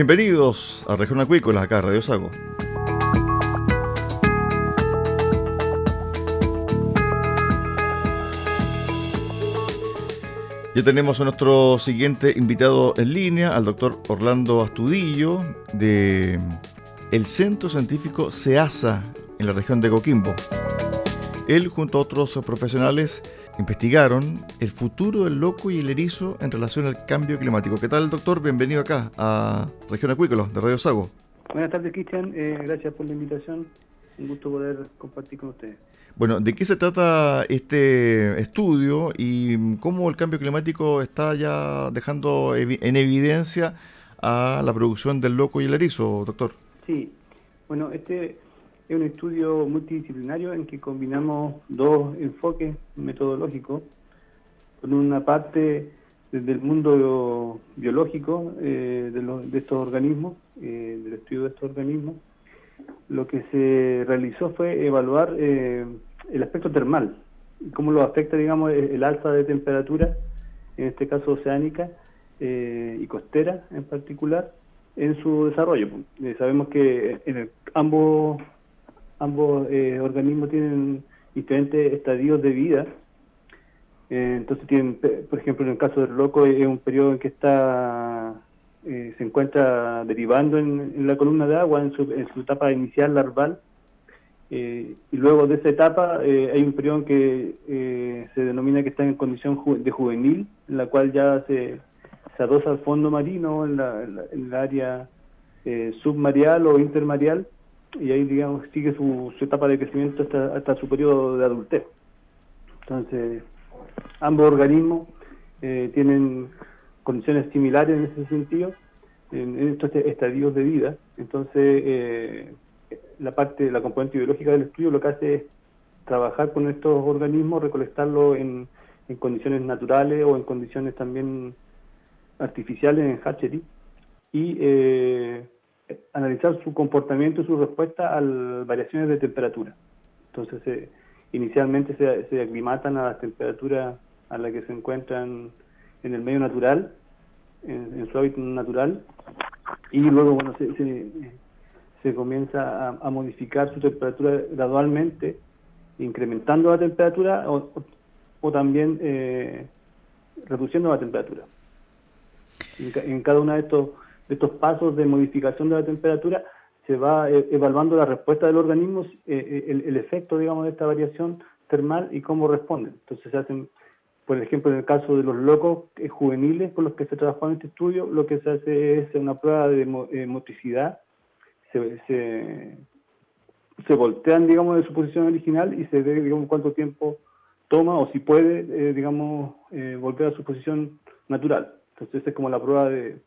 Bienvenidos a Región Acuícola, acá Radio Sago. Ya tenemos a nuestro siguiente invitado en línea, al doctor Orlando Astudillo, de el Centro Científico SEASA en la región de Coquimbo. Él, junto a otros profesionales, investigaron el futuro del loco y el erizo en relación al cambio climático. ¿Qué tal, doctor? Bienvenido acá a Región Acuícola de Radio Sago. Buenas tardes, Cristian. Eh, gracias por la invitación. Un gusto poder compartir con ustedes. Bueno, ¿de qué se trata este estudio y cómo el cambio climático está ya dejando en evidencia a la producción del loco y el erizo, doctor? Sí, bueno, este es un estudio multidisciplinario en que combinamos dos enfoques metodológicos. Por una parte, desde el mundo biológico eh, de, estos organismos, eh, del estudio de estos organismos, lo que se realizó fue evaluar eh, el aspecto termal, cómo lo afecta, digamos, el alza de temperatura, en este caso oceánica y costera en particular, en su desarrollo. sabemos que en ambos ambos eh, organismos tienen diferentes estadios de vida. Eh, entonces tienen, por ejemplo, en el caso del loco es un periodo en que está eh, se encuentra derivando en, la columna de agua en su, etapa inicial larval y luego de esa etapa hay un periodo en que se denomina que está en condición de juvenil, en la cual ya se, se adosa al fondo marino en la, en la área submarial o intermarial y ahí, digamos, sigue su, etapa de crecimiento hasta, hasta su periodo de adultez. Entonces, ambos organismos eh, tienen condiciones similares en ese sentido, en, estos estadios de vida. Entonces, eh, la parte, la componente biológica del estudio lo que hace es trabajar con estos organismos, recolectarlos en, en condiciones naturales o en condiciones también artificiales en hatchery y eh, analizar su comportamiento y su respuesta a variaciones de temperatura. Entonces, eh, inicialmente se, aclimatan a las temperaturas a las que se encuentran en el medio natural, en, su hábitat natural, y luego se, comienza a, modificar su temperatura gradualmente, incrementando la temperatura o, también eh, reduciendo la temperatura. En, cada uno de estos, estos pasos de modificación de la temperatura se va eh, evaluando la respuesta del organismo, eh, el, el, efecto, digamos, de esta variación termal y cómo responden. Entonces se hacen por ejemplo, en el caso de los locos eh, juveniles con los que se trabajó en este estudio, lo que se hace es una prueba de eh, motricidad, se, voltean, digamos, de su posición original y se ve, digamos, cuánto tiempo toma o si puede, eh, digamos, volver a su posición natural. Entonces, esa es como la prueba de,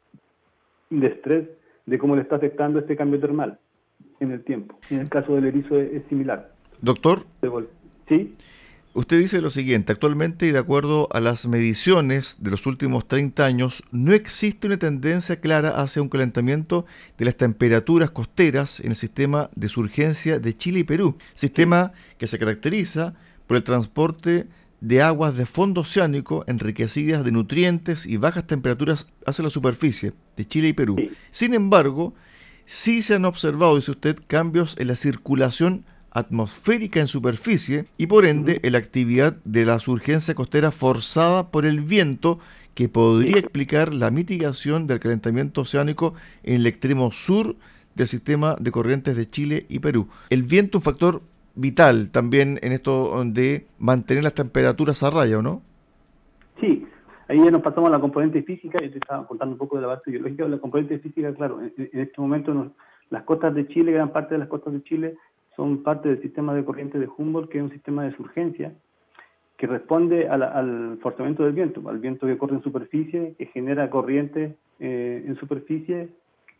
estrés de cómo le está afectando este cambio termal en el tiempo. En el caso del erizo es, es similar. Doctor. ¿Sí? Usted dice lo siguiente, actualmente y de acuerdo a las mediciones de los últimos 30 años, no existe una tendencia clara hacia un calentamiento de las temperaturas costeras en el sistema de surgencia de Chile y Perú, sistema que se caracteriza por el transporte de aguas de fondo oceánico enriquecidas de nutrientes y bajas temperaturas hacia la superficie de Chile y Perú. Sin embargo, sí se han observado, dice usted, cambios en la circulación atmosférica en superficie y por ende en la actividad de la surgencia costera forzada por el viento que podría explicar la mitigación del calentamiento oceánico en el extremo sur del sistema de corrientes de Chile y Perú. El viento es un factor vital también en esto de mantener las temperaturas a raya, ¿o no? Ahí ya nos pasamos a la componente física, yo te estaba contando un poco de la base biológica, la componente física, claro, en, este momento las costas de Chile, gran parte de las costas de Chile son parte del sistema de corriente de Humboldt, que es un sistema de surgencia que responde al forzamiento del viento, al viento que corre en superficie, que genera corriente eh, en superficie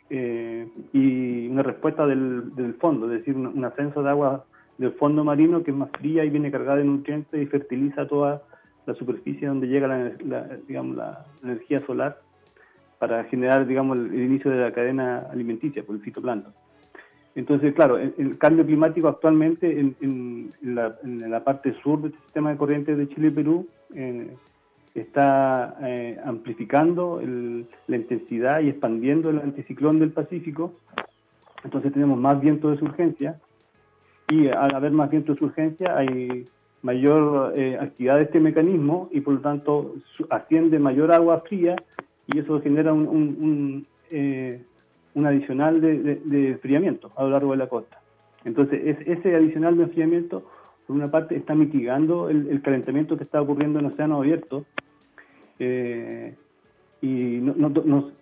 eh, y una respuesta del, fondo, es decir, un, ascenso de agua del fondo marino que es más fría y viene cargada de nutrientes y fertiliza toda la superficie donde llega la, digamos, la energía solar para generar digamos, el, inicio de la cadena alimenticia por el fitoplancton. Entonces, claro, el, cambio climático actualmente en, la, parte sur del sistema de corrientes de Chile y Perú eh, está eh, amplificando la intensidad y expandiendo el anticiclón del Pacífico. Entonces tenemos más viento de surgencia y al haber más viento de surgencia hay mayor eh, actividad de este mecanismo y por lo tanto asciende mayor agua fría y eso genera un, un adicional de, enfriamiento a lo largo de la costa. Entonces, ese adicional de enfriamiento, por una parte, está mitigando el, calentamiento que está ocurriendo en océano abierto. Eh, y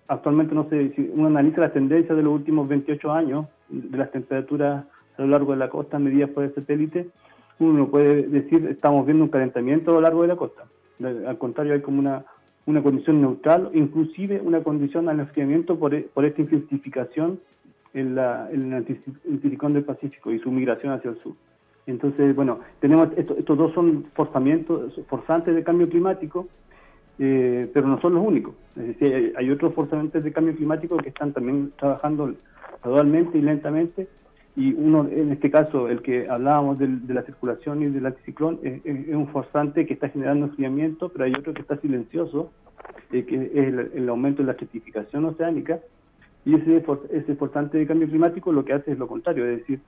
actualmente no sé, uno analiza las tendencias de los últimos 28 años de las temperaturas a lo largo de la costa medidas por el satélite, uno puede decir estamos viendo un calentamiento a lo largo de la costa. Al contrario, hay como una, una condición neutral, inclusive una condición al enfriamiento por, por esta intensificación en, la, en el anticiclón del Pacífico y su migración hacia el sur. Entonces, bueno, tenemos estos dos son forzamientos, forzantes de cambio climático, eh, pero no son los únicos. Es decir, hay, otros forzamientos de cambio climático que están también trabajando gradualmente y lentamente y uno, en este caso, el que hablábamos de, la circulación y del anticiclón, es, un forzante que está generando enfriamiento, pero hay otro que está silencioso, eh, que es el, aumento de la estratificación oceánica, y ese, ese forzante de cambio climático lo que hace es lo contrario, es decir,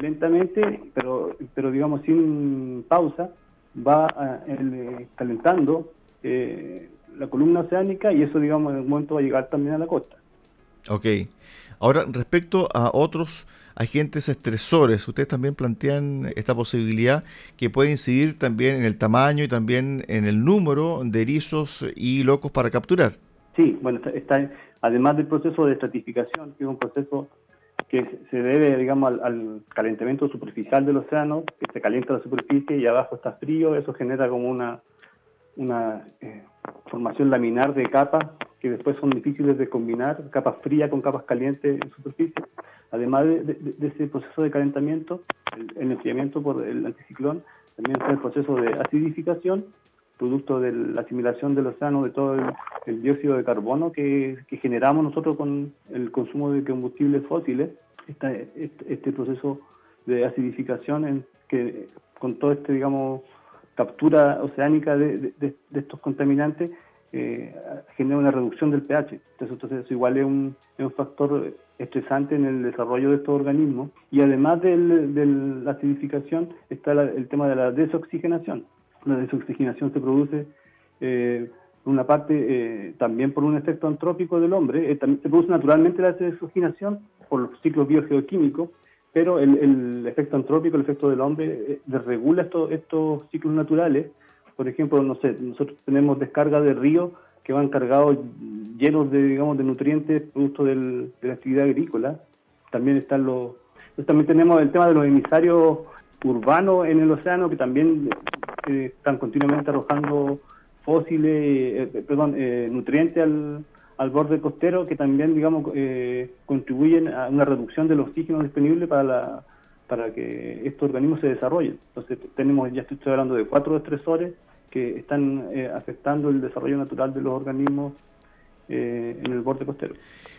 lentamente, pero, pero digamos sin pausa, va eh, calentando eh, la columna oceánica y eso, digamos, en un momento va a llegar también a la costa. Ok. Ahora, respecto a otros agentes estresores. Ustedes también plantean esta posibilidad que puede incidir también en el tamaño y también en el número de erizos y locos para capturar. Sí, bueno, está, además del proceso de estratificación, que es un proceso que se debe, digamos, al, calentamiento superficial del océano, que se calienta la superficie y abajo está frío, eso genera como una, una eh, formación laminar de capas que después son difíciles de combinar, capas frías con capas calientes en superficie. Además de, ese proceso de calentamiento, el, enfriamiento por el anticiclón, también está el proceso de acidificación, producto de la asimilación del océano de todo el, dióxido de carbono que, generamos nosotros con el consumo de combustibles fósiles. Este, este, proceso de acidificación en que con todo este, digamos, captura oceánica de, estos contaminantes eh, genera una reducción del pH. Entonces, eso igual es un, factor estresante en el desarrollo de estos organismos. Y además de la acidificación está el tema de la desoxigenación. La desoxigenación se produce eh, una parte eh, también por un efecto antrópico del hombre. Eh, se produce naturalmente la desoxigenación por los ciclos biogeoquímicos, pero el, efecto antrópico, el efecto del hombre, desregula estos, estos ciclos naturales por ejemplo, no sé, nosotros tenemos descarga de ríos que van cargados llenos de, digamos, de nutrientes producto de la actividad agrícola. También están los, también tenemos el tema de los emisarios urbanos en el océano que también eh, están continuamente arrojando fósiles, eh, perdón, eh, nutrientes al, al, borde costero que también, digamos, contribuyen a una reducción del oxígeno disponible para la para que estos organismos se desarrollen. Entonces tenemos, ya estoy hablando de cuatro estresores que están eh, afectando el desarrollo natural de los organismos eh, en el borde costero.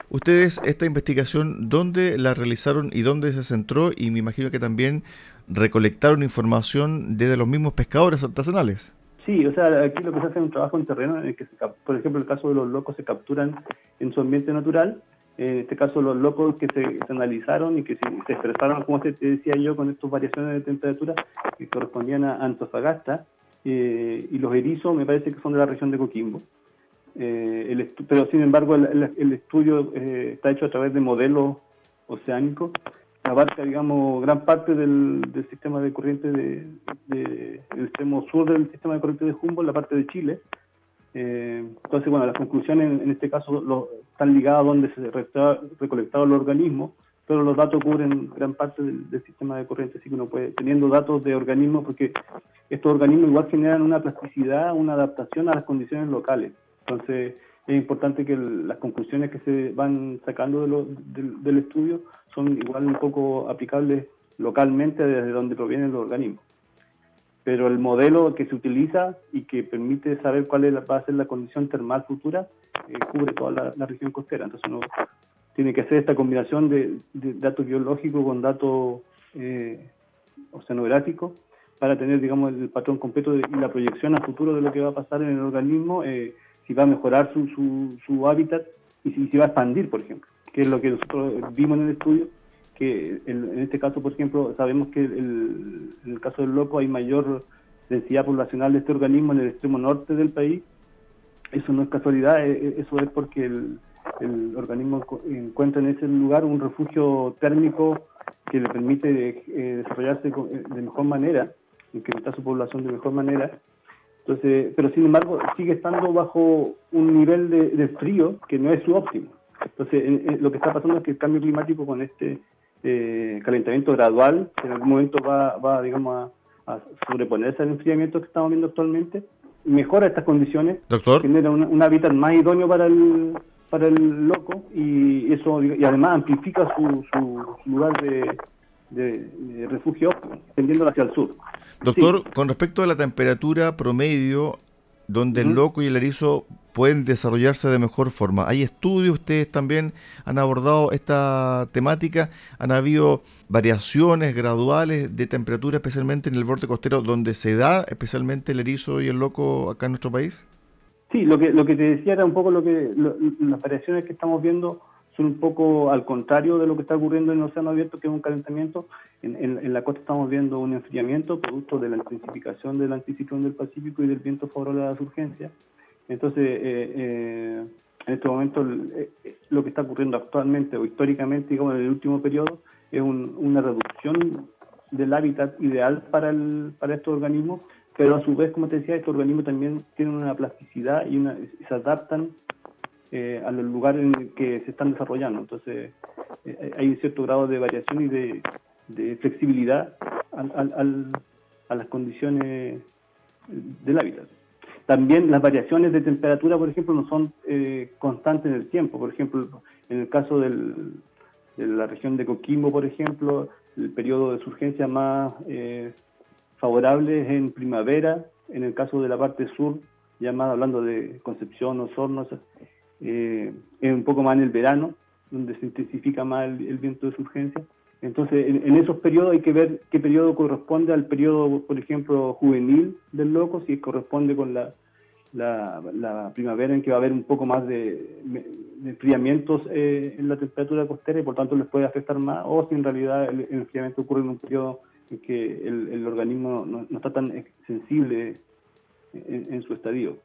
Ustedes, esta investigación, ¿dónde la realizaron y dónde se centró? Y me imagino que también recolectaron información desde los mismos pescadores artesanales. Sí, o sea, aquí lo que se hace es un trabajo en terreno en el que, por ejemplo, el caso de los locos se capturan en su ambiente natural en este caso los locos que se, analizaron y que se, expresaron, como te decía yo, con estas variaciones de temperatura que correspondían a Antofagasta, eh, y los erizos me parece que son de la región de Coquimbo. Eh, pero sin embargo el, estudio eh, está hecho a través de modelos oceánicos, abarca digamos gran parte del, sistema de corriente de, del extremo sur del sistema de corriente de Humboldt, la parte de Chile, eh, entonces, bueno, las conclusiones en, este caso están ligadas a donde se recolectado el organismo, pero los datos cubren gran parte del, sistema de corriente, así que uno puede, teniendo datos de organismos, porque estos organismos igual generan una plasticidad, una adaptación a las condiciones locales. Entonces, es importante que las conclusiones que se van sacando del estudio son igual un poco aplicables localmente desde donde provienen los organismos pero el modelo que se utiliza y que permite saber cuál es va a ser la condición termal futura eh, cubre toda la, región costera. Entonces uno tiene que hacer esta combinación de, datos biológicos con datos eh, oceanográficos para tener, digamos, el patrón completo y la proyección a futuro de lo que va a pasar en el organismo, eh, si va a mejorar su, su, su hábitat y si, si va a expandir, por ejemplo, que es lo que nosotros vimos en el estudio que en, este caso, por ejemplo, sabemos que en el caso del loco hay mayor densidad poblacional de este organismo en el extremo norte del país. Eso no es casualidad, eh, eh, eso es porque el, organismo encuentra en ese lugar un refugio térmico que le permite eh, desarrollarse de mejor manera, incrementar su población de mejor manera. Entonces, pero sin embargo sigue estando bajo un nivel de, frío que no es su óptimo. Entonces, lo que está pasando es que el cambio climático con este eh, calentamiento gradual, que en algún momento va, va digamos, a, sobreponerse al enfriamiento que estamos viendo actualmente, mejora estas condiciones, Doctor. genera un, hábitat más idóneo para el, para el loco y eso y además amplifica su, su, lugar de, de, refugio tendiéndolo hacia el sur. Doctor, con respecto a la temperatura promedio donde el loco y el erizo pueden desarrollarse de mejor forma. Hay estudios, ustedes también han abordado esta temática, han habido variaciones graduales de temperatura, especialmente en el borde costero, donde se da especialmente el erizo y el loco acá en nuestro país. Sí, lo que, lo que te decía era un poco lo que las variaciones que estamos viendo son un poco al contrario de lo que está ocurriendo en el océano abierto, que es un calentamiento. En, la costa estamos viendo un enfriamiento producto de la intensificación del anticiclón del Pacífico y del viento favorable a las urgencias. Entonces, eh, eh, en este momento, eh, lo que está ocurriendo actualmente o históricamente, digamos, en el último periodo, es una reducción del hábitat ideal para, el, para estos organismos, pero a su vez, como te decía, estos organismos también tienen una plasticidad y se adaptan eh, a los lugares en que se están desarrollando. Entonces, eh, hay un cierto grado de variación y de, flexibilidad a las condiciones del hábitat. También las variaciones de temperatura, por ejemplo, no son eh, constantes en el tiempo. Por ejemplo, en el caso de la región de Coquimbo, por ejemplo, el periodo de surgencia más favorable es en primavera. En el caso de la parte sur, ya más hablando de Concepción, Osorno, eh, un poco más en el verano, donde se intensifica más el, viento de surgencia. Entonces, en, esos periodos hay que ver qué periodo corresponde al periodo, por ejemplo, juvenil del loco, si corresponde con la, la, primavera en que va a haber un poco más de, enfriamientos eh, en la temperatura costera y por tanto les puede afectar más, o si en realidad el, enfriamiento ocurre en un periodo en que el, organismo no, está tan sensible en, su estadio.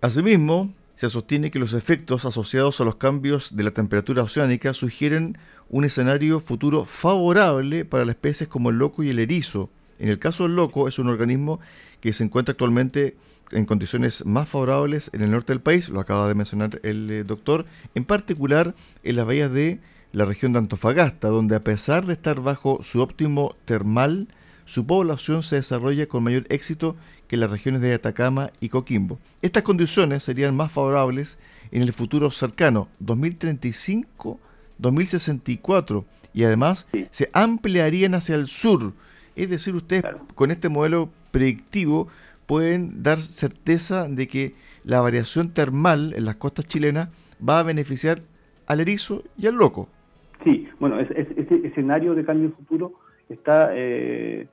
Asimismo, se sostiene que los efectos asociados a los cambios de la temperatura oceánica sugieren un escenario futuro favorable para las especies como el loco y el erizo. En el caso del loco, es un organismo que se encuentra actualmente en condiciones más favorables en el norte del país, lo acaba de mencionar el eh, doctor, en particular en las bahías de la región de Antofagasta, donde a pesar de estar bajo su óptimo termal, su población se desarrolla con mayor éxito que en las regiones de Atacama y Coquimbo. Estas condiciones serían más favorables en el futuro cercano, 2035-2064, y además se ampliarían hacia el sur. Es decir, ustedes con este modelo predictivo pueden dar certeza de que la variación termal en las costas chilenas va a beneficiar al erizo y al loco. Sí, bueno, ese, escenario de cambio futuro está eh,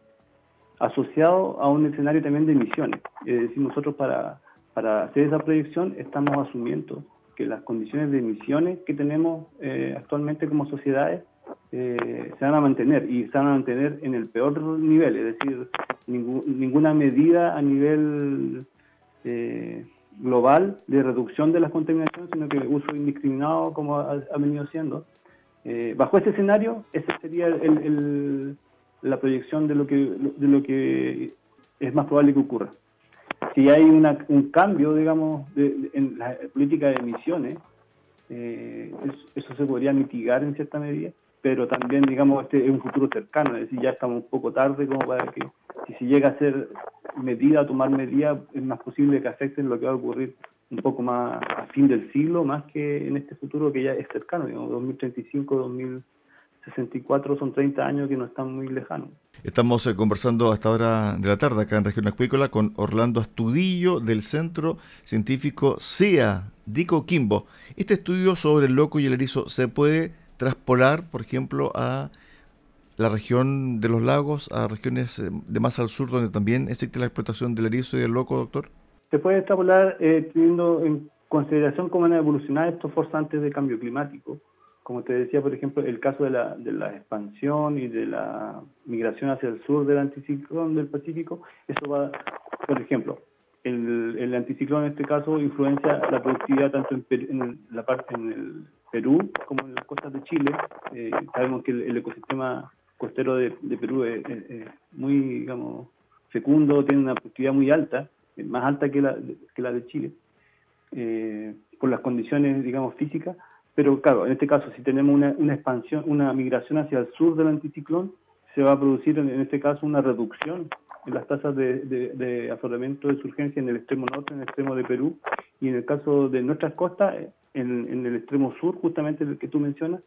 asociado a un escenario también de emisiones. Es decir, nosotros para, para hacer esa proyección estamos asumiendo que las condiciones de emisiones que tenemos eh, actualmente como sociedades eh, se van a mantener y se van a mantener en el peor nivel, es decir, ninguna medida a nivel eh, global de reducción de las contaminaciones, sino que uso indiscriminado como ha, venido siendo. Eh, bajo ese escenario, esa sería el, la proyección de lo, que, de lo que es más probable que ocurra. Si hay una, un cambio, digamos, en la política de emisiones, eso se podría mitigar en cierta medida pero también, digamos, este es un futuro cercano, es decir, ya estamos un poco tarde como para que, si se llega a ser medida, tomar medidas, es más posible que afecten lo que va a ocurrir un poco más a fin del siglo, más que en este futuro que ya es cercano, digamos, 2035, 2064, son 30 años que no están muy lejanos. Estamos eh, conversando hasta ahora de la tarde acá en Región Acuícola con Orlando Astudillo del Centro Científico CEA, Dico Quimbo. Este estudio sobre el loco y el erizo se puede traspolar, por ejemplo, a la región de los lagos, a regiones eh, de más al sur, donde también existe la explotación del erizo y del loco, doctor? Se puede extrapolar eh, teniendo en consideración cómo van a evolucionar estos forzantes de cambio climático. Como te decía, por ejemplo, el caso de la, de la expansión y de la migración hacia el sur del anticiclón del Pacífico, eso va, por ejemplo, el, el anticiclón en este caso influencia la productividad tanto en, en la parte en el Perú como en las costas de Chile. Eh, sabemos que el, ecosistema costero de, Perú es, muy, digamos, fecundo, tiene una productividad muy alta, más alta que la, que la de Chile, eh, por las condiciones, digamos, físicas. Pero claro, en este caso, si tenemos una, una, expansión, una migración hacia el sur del anticiclón, se va a producir en, este caso una reducción en las tasas de, de, de afloramiento de surgencia en el extremo norte, en el extremo de Perú, y en el caso de nuestras costas, en, el extremo sur, justamente el que tú mencionas,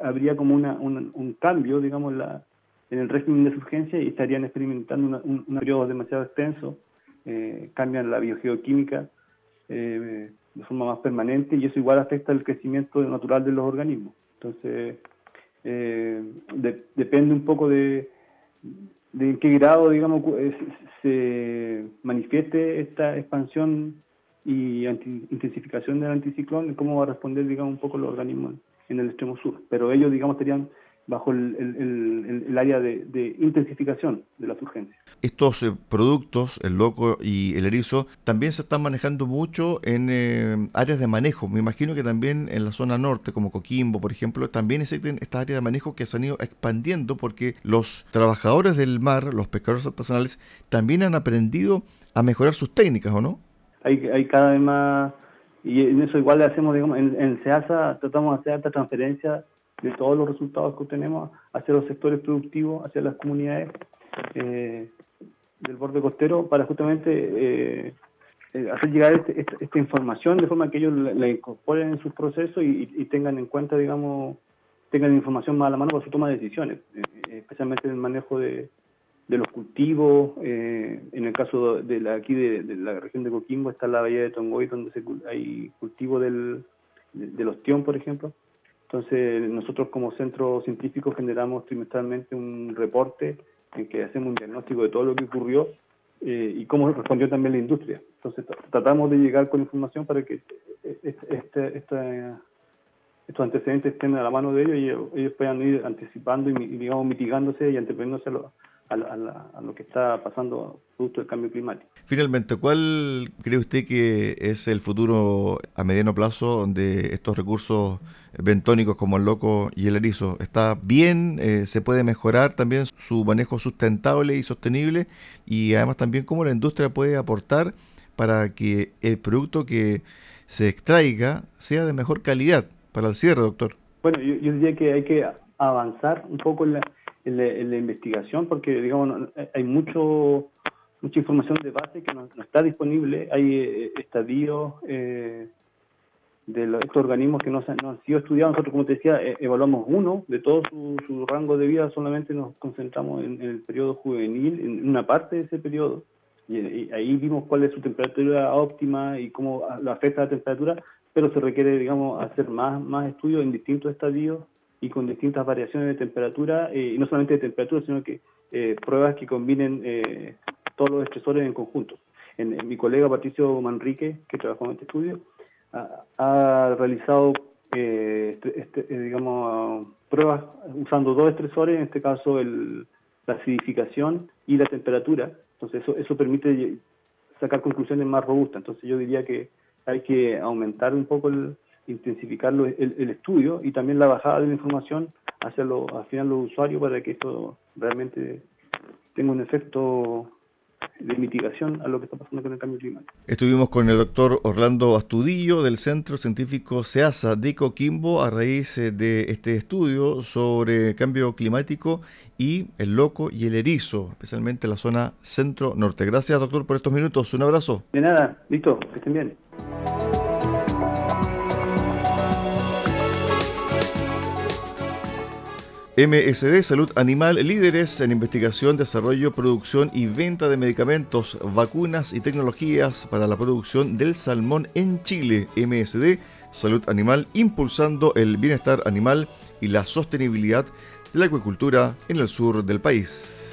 habría como una, un cambio, digamos, la, en el régimen de urgencia y estarían experimentando un, periodo demasiado extenso, eh, cambian la biogeoquímica eh, de forma más permanente y eso igual afecta el crecimiento natural de los organismos. Entonces, eh, depende un poco de, de en qué grado, digamos, se manifieste esta expansión y intensificación del anticiclón, cómo va a responder, digamos, un poco los organismos en el extremo sur. Pero ellos, digamos, estarían bajo el, el, área de, intensificación de las urgencias. Estos eh, productos, el loco y el erizo, también se están manejando mucho en eh, áreas de manejo. Me imagino que también en la zona norte, como Coquimbo, por ejemplo, también existen estas áreas de manejo que se han ido expandiendo porque los trabajadores del mar, los pescadores artesanales, también han aprendido a mejorar sus técnicas, ¿o no? hay, hay cada vez más, y en eso igual le hacemos, digamos, en, en SEASA tratamos de hacer esta transferencia de todos los resultados que obtenemos hacia los sectores productivos, hacia las comunidades eh, del borde costero, para justamente eh, eh, hacer llegar este, esta, información de forma que ellos la, incorporen en sus procesos y, tengan en cuenta, digamos, tengan información más a la mano para su toma de decisiones, especialmente en el manejo de, los cultivos. En el caso de la, aquí de, la región de Coquimbo está la bahía de Tongoy, donde se, hay cultivo del, de, los tión, por ejemplo. Entonces, nosotros como centro científico generamos trimestralmente un reporte en que hacemos un diagnóstico de todo lo que ocurrió eh, y cómo respondió también la industria. Entonces tratamos de llegar con información para que este, este, estos antecedentes estén a la mano de ellos y ellos puedan ir anticipando y, digamos mitigándose y anteponiéndose a lo, que está pasando producto del cambio climático. Finalmente, ¿cuál cree usted que es el futuro a mediano plazo de estos recursos bentónicos como el loco y el erizo? ¿Está bien? Eh, ¿Se puede mejorar también su manejo sustentable y sostenible? Y además también cómo la industria puede aportar para que el producto que se extraiga sea de mejor calidad para el cierre, doctor. Bueno, yo, diría que hay que avanzar un poco en la, en la, investigación porque, digamos, hay mucho mucha información de base que no, está disponible. Hay eh, estadios eh, de estos organismos que no, se, han sido estudiados. Nosotros, como te decía, eh, evaluamos uno de todo su, rango de vida, solamente nos concentramos en, el periodo juvenil, en una parte de ese periodo. Y, ahí vimos cuál es su temperatura óptima y cómo lo afecta la temperatura, pero se requiere, digamos, hacer más, más estudios en distintos estadios y con distintas variaciones de temperatura, eh, y no solamente de temperatura, sino que eh, pruebas que combinen eh, todos los estresores en conjunto. En, mi colega Patricio Manrique, que trabajó en este estudio, ha, realizado, este, este, digamos, pruebas usando dos estresores, en este caso el, la acidificación y la temperatura. Entonces eso, eso permite sacar conclusiones más robustas. Entonces yo diría que hay que aumentar un poco el, intensificar el, el, estudio y también la bajada de la información hacia, lo, hacia los usuarios para que esto realmente tenga un efecto de mitigación a lo que está pasando con el cambio climático. Estuvimos con el doctor Orlando Astudillo del Centro Científico SEASA de Coquimbo a raíz eh, de este estudio sobre cambio climático y el loco y el erizo, especialmente la zona centro-norte. Gracias doctor por estos minutos, un abrazo. De nada, listo, que estén bien. MSD Salud Animal, líderes en investigación, desarrollo, producción y venta de medicamentos, vacunas y tecnologías para la producción del salmón en Chile. MSD Salud Animal, impulsando el bienestar animal y la sostenibilidad de la acuicultura en el sur del país.